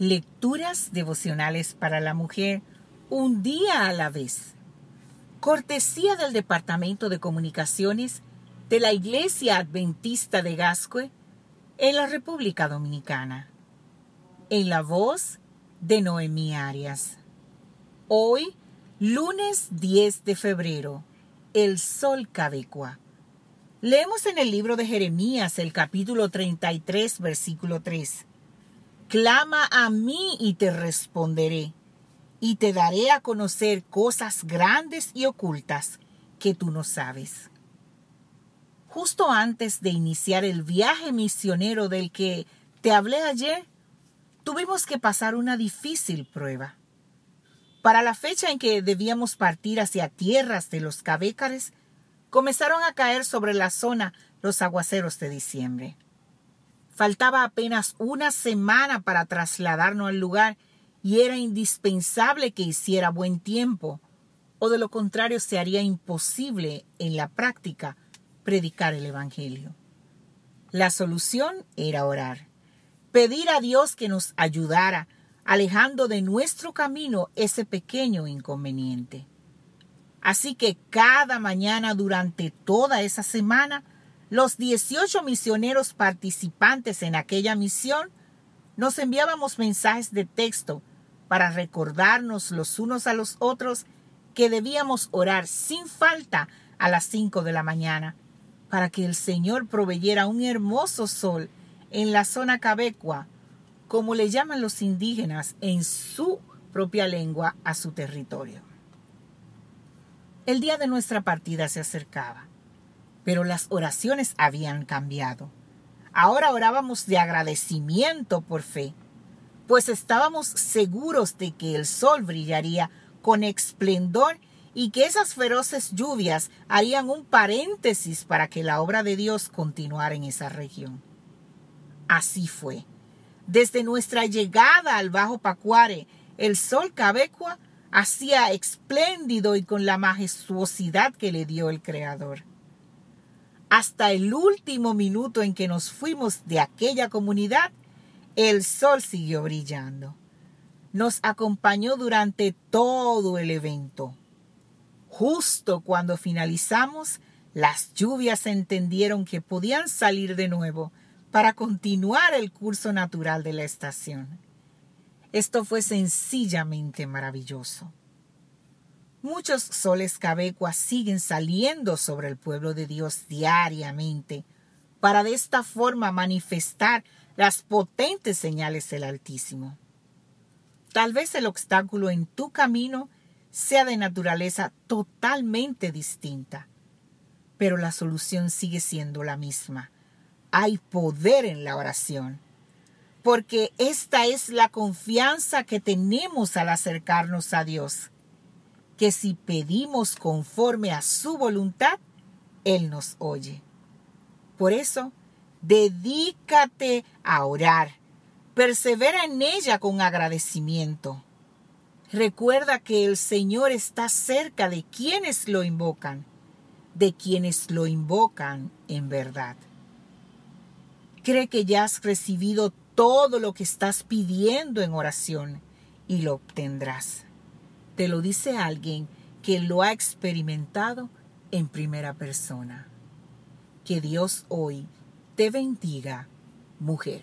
Lecturas devocionales para la mujer un día a la vez. Cortesía del Departamento de Comunicaciones de la Iglesia Adventista de Gascue en la República Dominicana. En la voz de Noemí Arias. Hoy, lunes 10 de febrero, el sol cabecua. Leemos en el libro de Jeremías el capítulo 33, versículo 3. Clama a mí y te responderé, y te daré a conocer cosas grandes y ocultas que tú no sabes. Justo antes de iniciar el viaje misionero del que te hablé ayer, tuvimos que pasar una difícil prueba. Para la fecha en que debíamos partir hacia tierras de los cabécares, comenzaron a caer sobre la zona los aguaceros de diciembre. Faltaba apenas una semana para trasladarnos al lugar y era indispensable que hiciera buen tiempo, o de lo contrario se haría imposible en la práctica predicar el Evangelio. La solución era orar, pedir a Dios que nos ayudara, alejando de nuestro camino ese pequeño inconveniente. Así que cada mañana durante toda esa semana los 18 misioneros participantes en aquella misión nos enviábamos mensajes de texto para recordarnos los unos a los otros que debíamos orar sin falta a las 5 de la mañana para que el Señor proveyera un hermoso sol en la zona cabecua, como le llaman los indígenas en su propia lengua a su territorio. El día de nuestra partida se acercaba pero las oraciones habían cambiado. Ahora orábamos de agradecimiento por fe, pues estábamos seguros de que el sol brillaría con esplendor y que esas feroces lluvias harían un paréntesis para que la obra de Dios continuara en esa región. Así fue. Desde nuestra llegada al Bajo Pacuare, el sol cabecua hacía espléndido y con la majestuosidad que le dio el Creador. Hasta el último minuto en que nos fuimos de aquella comunidad, el sol siguió brillando. Nos acompañó durante todo el evento. Justo cuando finalizamos, las lluvias entendieron que podían salir de nuevo para continuar el curso natural de la estación. Esto fue sencillamente maravilloso. Muchos soles cabecuas siguen saliendo sobre el pueblo de Dios diariamente para de esta forma manifestar las potentes señales del Altísimo. Tal vez el obstáculo en tu camino sea de naturaleza totalmente distinta, pero la solución sigue siendo la misma. Hay poder en la oración, porque esta es la confianza que tenemos al acercarnos a Dios que si pedimos conforme a su voluntad, Él nos oye. Por eso, dedícate a orar. Persevera en ella con agradecimiento. Recuerda que el Señor está cerca de quienes lo invocan, de quienes lo invocan en verdad. Cree que ya has recibido todo lo que estás pidiendo en oración y lo obtendrás. Te lo dice alguien que lo ha experimentado en primera persona. Que Dios hoy te bendiga, mujer.